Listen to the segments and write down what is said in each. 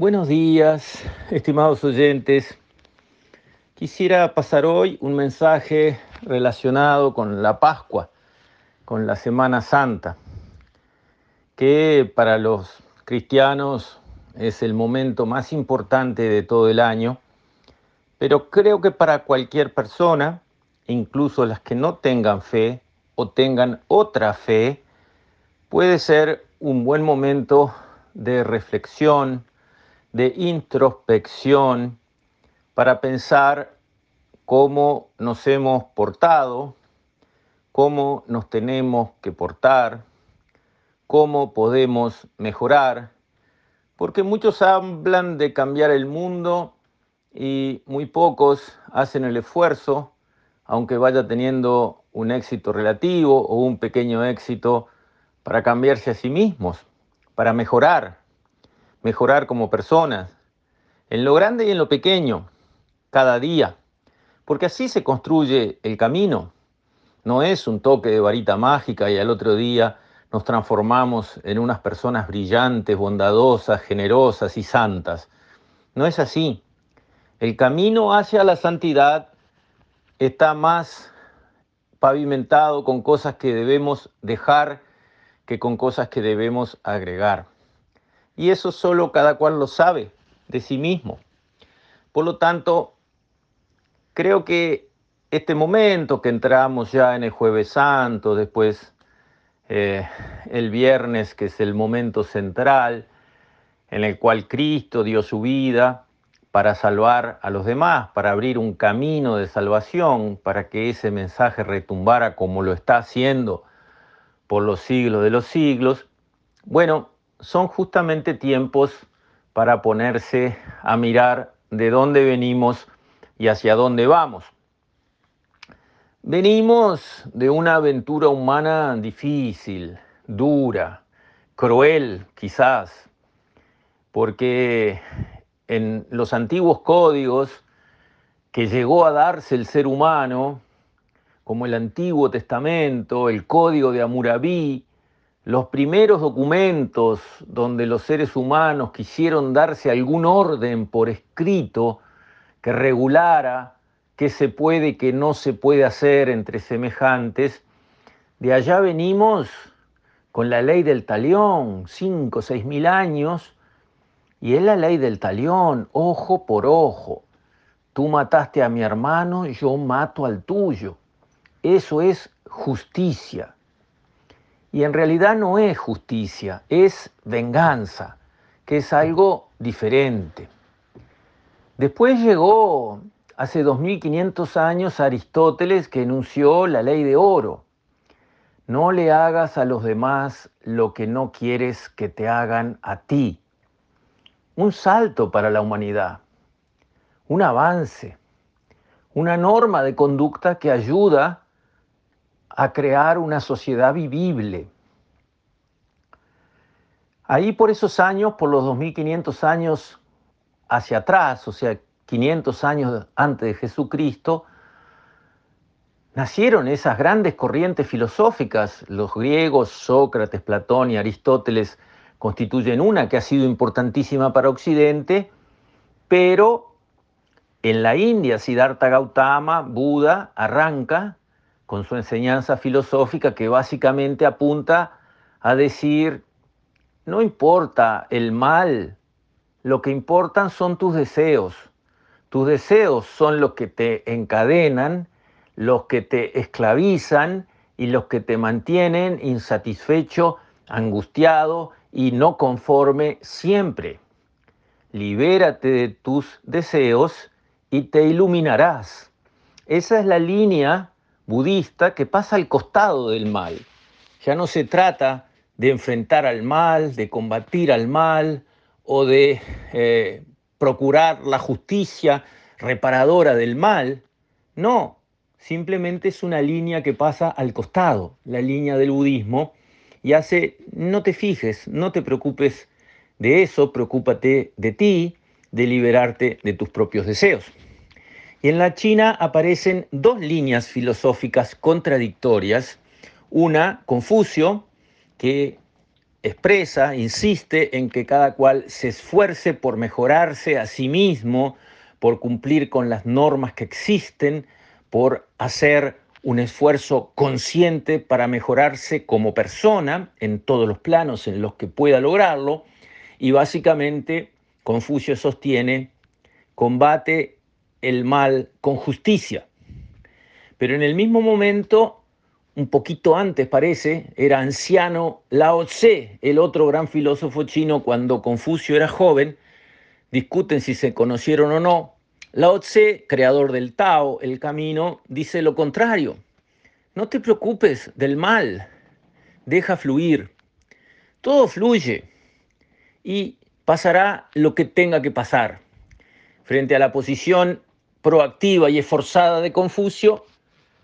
Buenos días, estimados oyentes. Quisiera pasar hoy un mensaje relacionado con la Pascua, con la Semana Santa, que para los cristianos es el momento más importante de todo el año, pero creo que para cualquier persona, incluso las que no tengan fe o tengan otra fe, puede ser un buen momento de reflexión, de introspección para pensar cómo nos hemos portado, cómo nos tenemos que portar, cómo podemos mejorar, porque muchos hablan de cambiar el mundo y muy pocos hacen el esfuerzo, aunque vaya teniendo un éxito relativo o un pequeño éxito, para cambiarse a sí mismos, para mejorar, mejorar como personas, en lo grande y en lo pequeño, cada día, porque así se construye el camino. No es un toque de varita mágica y al otro día nos transformamos en unas personas brillantes, bondadosas, generosas y santas. No es así. El camino hacia la santidad está más pavimentado con cosas que debemos dejar que con cosas que debemos agregar. Y eso solo cada cual lo sabe de sí mismo. Por lo tanto, creo que este momento que entramos ya en el jueves santo, después eh, el viernes, que es el momento central, en el cual Cristo dio su vida para salvar a los demás, para abrir un camino de salvación, para que ese mensaje retumbara como lo está haciendo por los siglos de los siglos. Bueno, son justamente tiempos para ponerse a mirar de dónde venimos y hacia dónde vamos. Venimos de una aventura humana difícil, dura, cruel quizás, porque en los antiguos códigos que llegó a darse el ser humano, como el Antiguo Testamento, el Código de Hammurabi, los primeros documentos donde los seres humanos quisieron darse algún orden por escrito que regulara qué se puede y qué no se puede hacer entre semejantes, de allá venimos con la ley del talión, cinco, seis mil años, y es la ley del talión, ojo por ojo. Tú mataste a mi hermano, yo mato al tuyo. Eso es justicia. Y en realidad no es justicia, es venganza, que es algo diferente. Después llegó hace 2500 años Aristóteles que enunció la ley de oro. No le hagas a los demás lo que no quieres que te hagan a ti. Un salto para la humanidad, un avance, una norma de conducta que ayuda a crear una sociedad vivible. Ahí por esos años, por los 2500 años hacia atrás, o sea, 500 años antes de Jesucristo, nacieron esas grandes corrientes filosóficas. Los griegos, Sócrates, Platón y Aristóteles constituyen una que ha sido importantísima para Occidente, pero en la India, Siddhartha Gautama, Buda, arranca con su enseñanza filosófica que básicamente apunta a decir, no importa el mal, lo que importan son tus deseos. Tus deseos son los que te encadenan, los que te esclavizan y los que te mantienen insatisfecho, angustiado y no conforme siempre. Libérate de tus deseos y te iluminarás. Esa es la línea budista que pasa al costado del mal. Ya no se trata de enfrentar al mal, de combatir al mal o de eh, procurar la justicia reparadora del mal. No, simplemente es una línea que pasa al costado, la línea del budismo, y hace, no te fijes, no te preocupes de eso, preocúpate de ti, de liberarte de tus propios deseos. Y en la China aparecen dos líneas filosóficas contradictorias. Una, Confucio, que expresa, insiste en que cada cual se esfuerce por mejorarse a sí mismo, por cumplir con las normas que existen, por hacer un esfuerzo consciente para mejorarse como persona en todos los planos en los que pueda lograrlo. Y básicamente Confucio sostiene, combate el mal con justicia. Pero en el mismo momento, un poquito antes parece, era anciano Lao Tse, el otro gran filósofo chino cuando Confucio era joven, discuten si se conocieron o no, Lao Tse, creador del Tao, el camino, dice lo contrario. No te preocupes del mal, deja fluir. Todo fluye y pasará lo que tenga que pasar. Frente a la posición proactiva y esforzada de Confucio,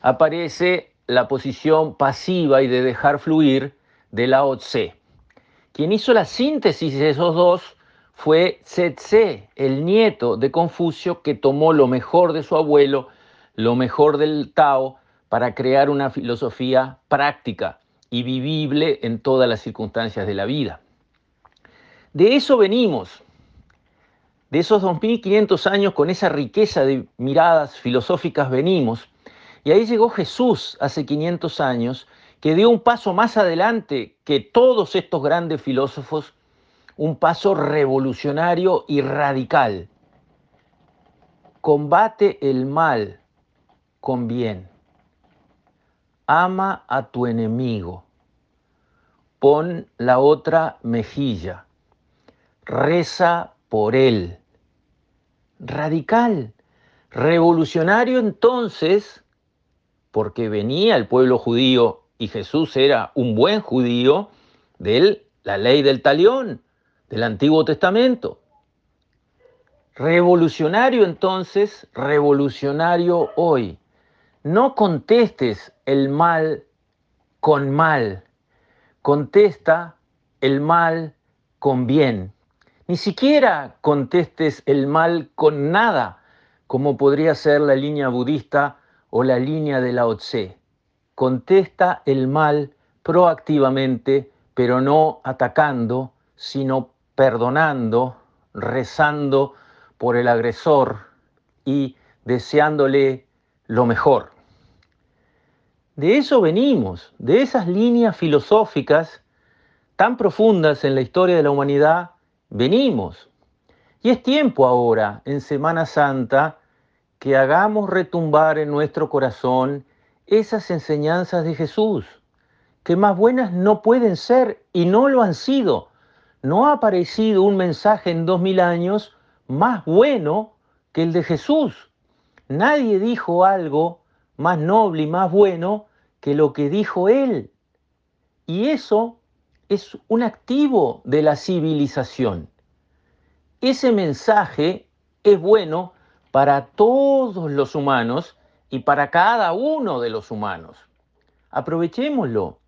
aparece la posición pasiva y de dejar fluir de Lao Tse. Quien hizo la síntesis de esos dos fue Tse, el nieto de Confucio, que tomó lo mejor de su abuelo, lo mejor del Tao, para crear una filosofía práctica y vivible en todas las circunstancias de la vida. De eso venimos, de esos 2500 años con esa riqueza de miradas filosóficas venimos, y ahí llegó Jesús hace 500 años, que dio un paso más adelante que todos estos grandes filósofos un paso revolucionario y radical. Combate el mal con bien. Ama a tu enemigo. Pon la otra mejilla. Reza por él. Radical. Revolucionario entonces, porque venía el pueblo judío y Jesús era un buen judío, de la ley del talión, del Antiguo Testamento. Revolucionario entonces, revolucionario hoy. No contestes el mal con mal, contesta el mal con bien. Ni siquiera contestes el mal con nada, como podría ser la línea budista o la línea de Lao Tse. Contesta el mal proactivamente, pero no atacando, sino perdonando, rezando por el agresor y deseándole lo mejor. De eso venimos, de esas líneas filosóficas tan profundas en la historia de la humanidad, venimos. Y es tiempo ahora, en Semana Santa, que hagamos retumbar en nuestro corazón esas enseñanzas de Jesús, que más buenas no pueden ser y no lo han sido no ha aparecido un mensaje en dos mil años más bueno que el de Jesús. Nadie dijo algo más noble y más bueno que lo que dijo él. Y eso es un activo de la civilización. Ese mensaje es bueno para todos los humanos y para cada uno de los humanos. Aprovechémoslo.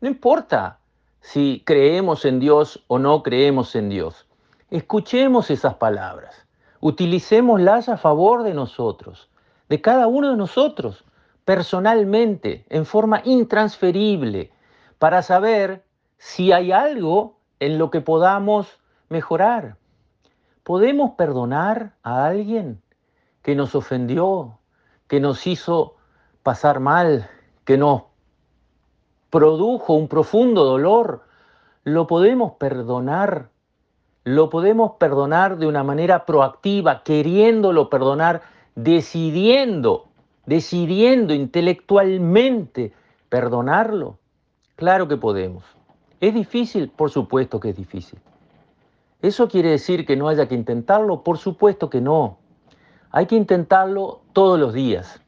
No importa si creemos en Dios o no creemos en Dios. Escuchemos esas palabras, utilicémoslas a favor de nosotros, de cada uno de nosotros, personalmente, en forma intransferible, para saber si hay algo en lo que podamos mejorar. ¿Podemos perdonar a alguien que nos ofendió, que nos hizo pasar mal, que nos produjo un profundo dolor, lo podemos perdonar. Lo podemos perdonar de una manera proactiva, queriéndolo perdonar, decidiendo, decidiendo intelectualmente perdonarlo. Claro que podemos. ¿Es difícil? Por supuesto que es difícil. ¿Eso quiere decir que no haya que intentarlo? Por supuesto que no. Hay que intentarlo todos los días.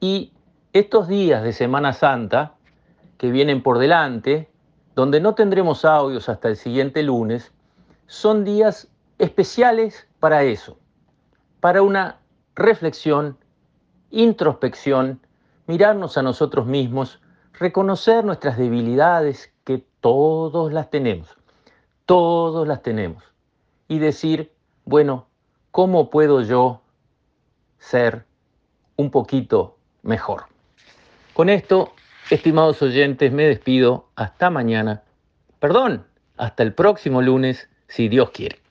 Y estos días de Semana Santa, que vienen por delante, donde no tendremos audios hasta el siguiente lunes, son días especiales para eso, para una reflexión, introspección, mirarnos a nosotros mismos, reconocer nuestras debilidades, que todos las tenemos, todos las tenemos, y decir, bueno, ¿cómo puedo yo ser un poquito mejor? Con esto Estimados oyentes, me despido. Hasta mañana. Perdón, Hasta el próximo lunes, si Dios quiere.